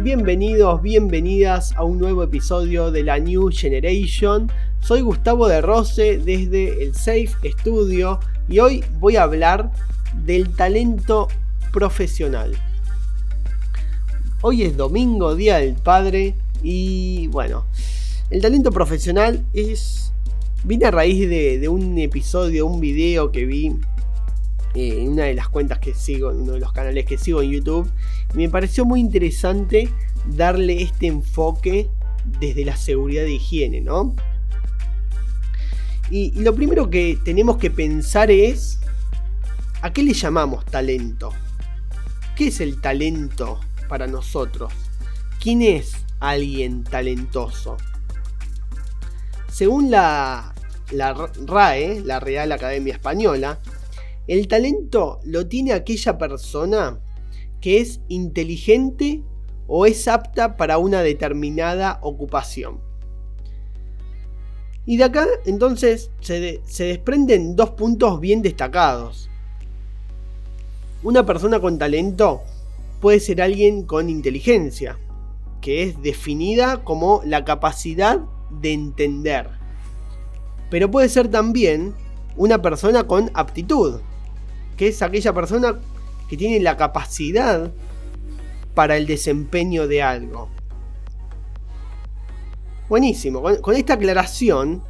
Bienvenidos, bienvenidas a un nuevo episodio de la New Generation. Soy Gustavo de Rose desde el Safe Studio y hoy voy a hablar del talento profesional. Hoy es domingo, Día del Padre y bueno, el talento profesional es... Vine a raíz de, un episodio, un video que vi eh, en una de las cuentas que sigo, en uno de los canales que sigo en YouTube. Y me pareció muy interesante darle este enfoque desde la seguridad de higiene, ¿no? Y, lo primero que tenemos que pensar es, ¿a qué le llamamos talento? ¿Qué es el talento para nosotros? ¿Quién es alguien talentoso? Según la, la RAE, la Real Academia Española, el talento lo tiene aquella persona que es inteligente o es apta para una determinada ocupación. Y de acá entonces se, desprenden dos puntos bien destacados. Una persona con talento puede ser alguien con inteligencia, que es definida como la capacidad de entender. Pero puede ser también una persona con aptitud, que es aquella persona que tiene la capacidad para el desempeño de algo. Buenísimo, con, esta aclaración,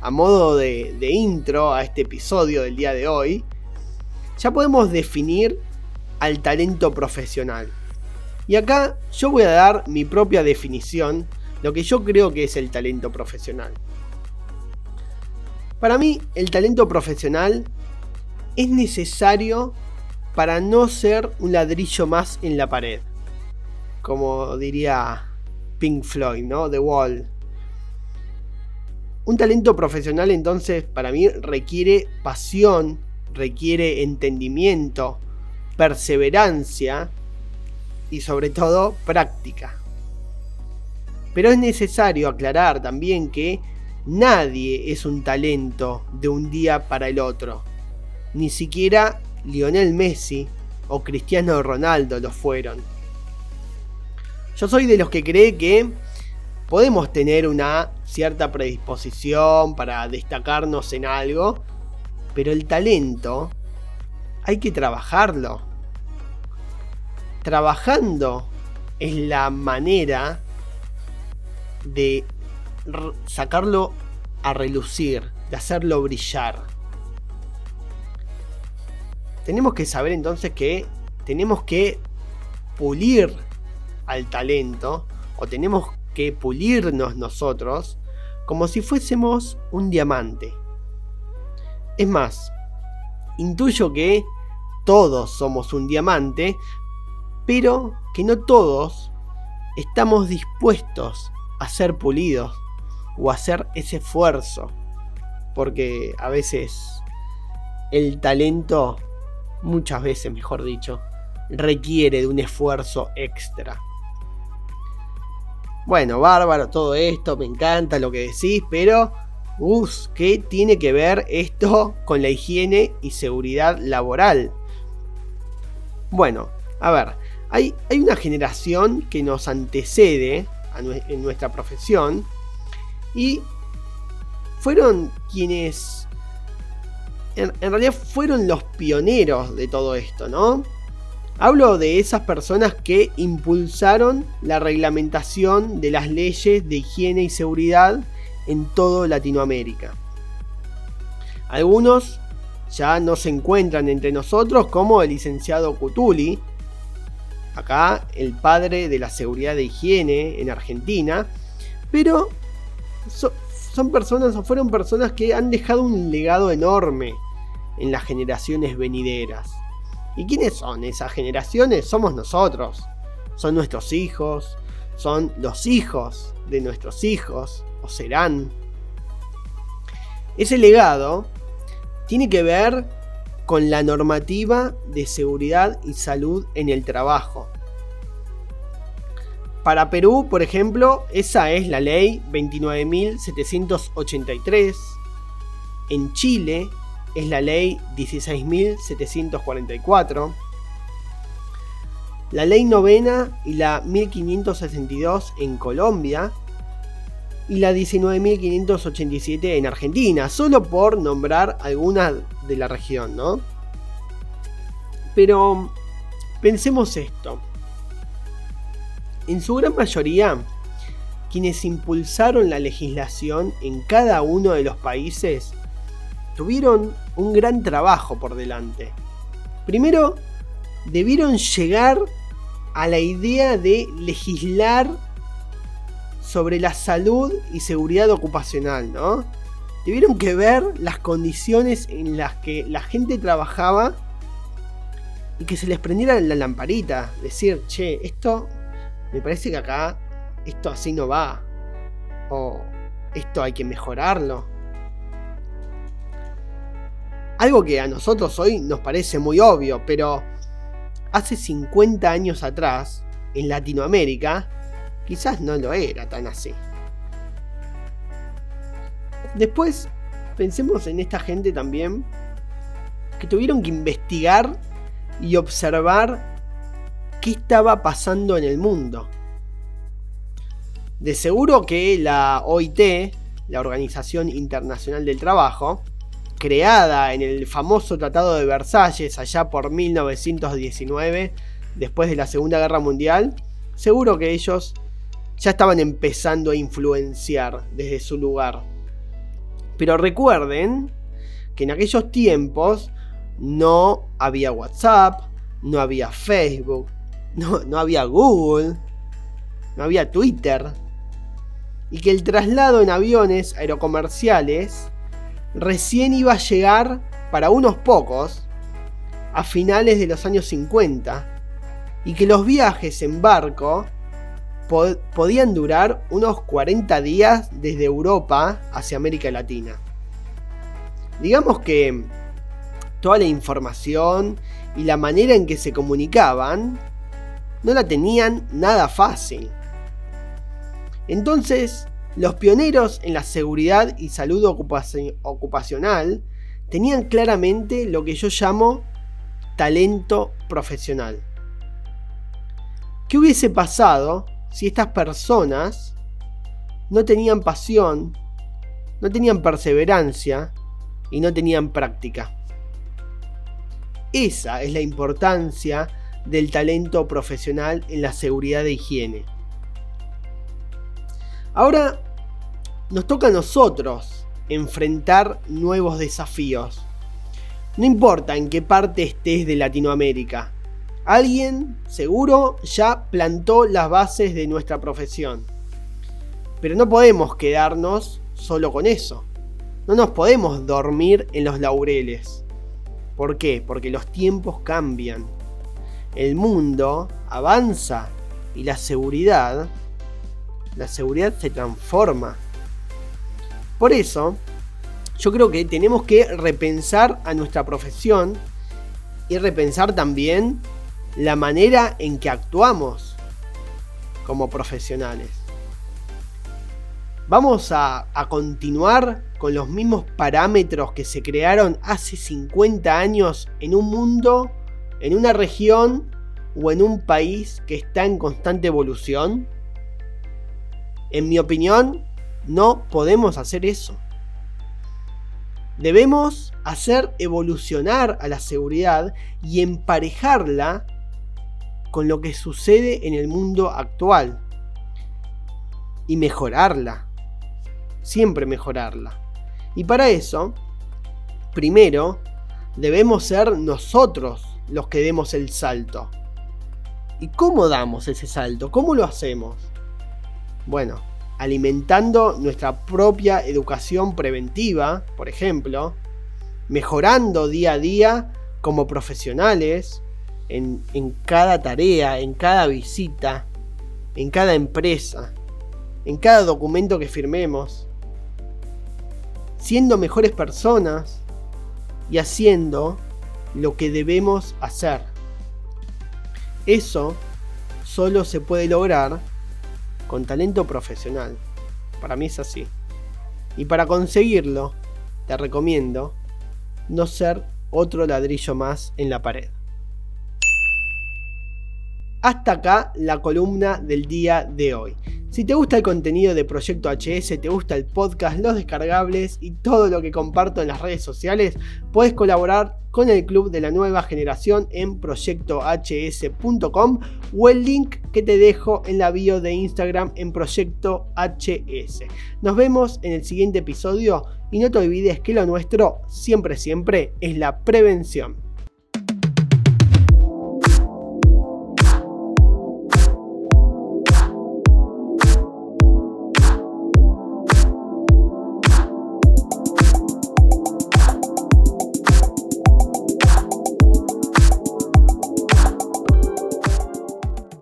a modo de, de intro a este episodio del día de hoy, ya podemos definir al talento profesional. Y acá yo voy a dar mi propia definición, lo que yo creo que es el talento profesional. Para mí, el talento profesional es necesario para no ser un ladrillo más en la pared. Como diría Pink Floyd, ¿no? The Wall. Un talento profesional entonces para mí requiere pasión, requiere entendimiento, perseverancia y sobre todo práctica. Pero es necesario aclarar también que nadie es un talento de un día para el otro. Ni siquiera Lionel Messi o Cristiano Ronaldo lo fueron. Yo soy de los que cree que podemos tener una cierta predisposición para destacarnos en algo, pero el talento hay que trabajarlo. Trabajando es la manera de sacarlo a relucir, de hacerlo brillar. Tenemos que saber entonces que tenemos que pulir al talento o tenemos que pulirnos nosotros como si fuésemos un diamante. Es más, intuyo que todos somos un diamante, pero que no todos estamos dispuestos a ser pulidos o a hacer ese esfuerzo. Porque a veces el talento, muchas veces mejor dicho, requiere de un esfuerzo extra. Bueno, bárbaro todo esto, me encanta lo que decís, pero... Uf, ¿qué tiene que ver esto con la higiene y seguridad laboral? Bueno, a ver, hay, hay una generación que nos antecede en nuestra profesión y fueron quienes en, realidad fueron los pioneros de todo esto, ¿no? Hablo de esas personas que impulsaron la reglamentación de las leyes de higiene y seguridad en toda Latinoamérica. Algunos ya no se encuentran entre nosotros como el licenciado Cutuli, acá el padre de la seguridad de higiene en Argentina, pero son personas o fueron personas que han dejado un legado enorme en las generaciones venideras. ¿Y quiénes son esas generaciones? Somos nosotros. Son nuestros hijos, son los hijos de nuestros hijos, o serán. Ese legado tiene que ver con la normativa de seguridad y salud en el trabajo. Para Perú, por ejemplo, esa es la ley 29.783. En Chile es la ley 16.744. la ley novena y la 1562 en Colombia y la 19.587 en Argentina, solo por nombrar algunas de la región, ¿no? Pero pensemos esto. En su gran mayoría, quienes impulsaron la legislación en cada uno de los países tuvieron un gran trabajo por delante. Primero, debieron llegar a la idea de legislar sobre la salud y seguridad ocupacional, ¿no? Tuvieron que ver las condiciones en las que la gente trabajaba y que se les prendiera la lamparita. Decir, che, esto me parece que acá esto así no va. O esto hay que mejorarlo. Algo que a nosotros hoy nos parece muy obvio, pero hace 50 años atrás, en Latinoamérica, quizás no lo era tan así. Después, pensemos en esta gente también que tuvieron que investigar y observar qué estaba pasando en el mundo. De seguro que la OIT, la Organización Internacional del Trabajo, creada en el famoso Tratado de Versalles allá por 1919, después de la Segunda Guerra Mundial, seguro que ellos ya estaban empezando a influenciar desde su lugar. Pero recuerden que en aquellos tiempos no había WhatsApp, no había Facebook, no, no había Google, no había Twitter. Y que el traslado en aviones aerocomerciales recién iba a llegar para unos pocos a finales de los años 50 y que los viajes en barco podían durar unos 40 días desde Europa hacia América Latina. Digamos que toda la información y la manera en que se comunicaban no la tenían nada fácil. Entonces, los pioneros en la seguridad y salud ocupacional tenían claramente lo que yo llamo talento profesional. ¿Qué hubiese pasado si estas personas no tenían pasión, no tenían perseverancia y no tenían práctica? Esa es la importancia del talento profesional en la seguridad de higiene. Ahora nos toca a nosotros enfrentar nuevos desafíos. No importa en qué parte estés de Latinoamérica, alguien seguro ya plantó las bases de nuestra profesión. Pero no podemos quedarnos solo con eso. No nos podemos dormir en los laureles. ¿Por qué? Porque los tiempos cambian. El mundo avanza y la seguridad la seguridad se transforma. Por eso, yo creo que tenemos que repensar a nuestra profesión y repensar también la manera en que actuamos como profesionales. Vamos a, a, continuar con los mismos parámetros que se crearon hace 50 años en un mundo, en una región o en un país que está en constante evolución. En mi opinión, no podemos hacer eso. Debemos hacer evolucionar a la seguridad y emparejarla con lo que sucede en el mundo actual. Y mejorarla. Siempre mejorarla. Y para eso, primero, debemos ser nosotros los que demos el salto. ¿Y cómo damos ese salto? ¿Cómo lo hacemos? Bueno, alimentando nuestra propia educación preventiva, por ejemplo, mejorando día a día como profesionales en, cada tarea, en cada visita, en cada empresa, en cada documento que firmemos, siendo mejores personas y haciendo lo que debemos hacer. Eso solo se puede lograr con talento profesional. Para mí es así. Y para conseguirlo, te recomiendo no ser otro ladrillo más en la pared. Hasta acá la columna del día de hoy. Si te gusta el contenido de Proyecto HS, te gusta el podcast, los descargables y todo lo que comparto en las redes sociales, puedes colaborar con el club de la nueva generación en proyectohs.com o el link que te dejo en la bio de Instagram en Proyecto HS. Nos vemos en el siguiente episodio y no te olvides que lo nuestro siempre siempre es la prevención.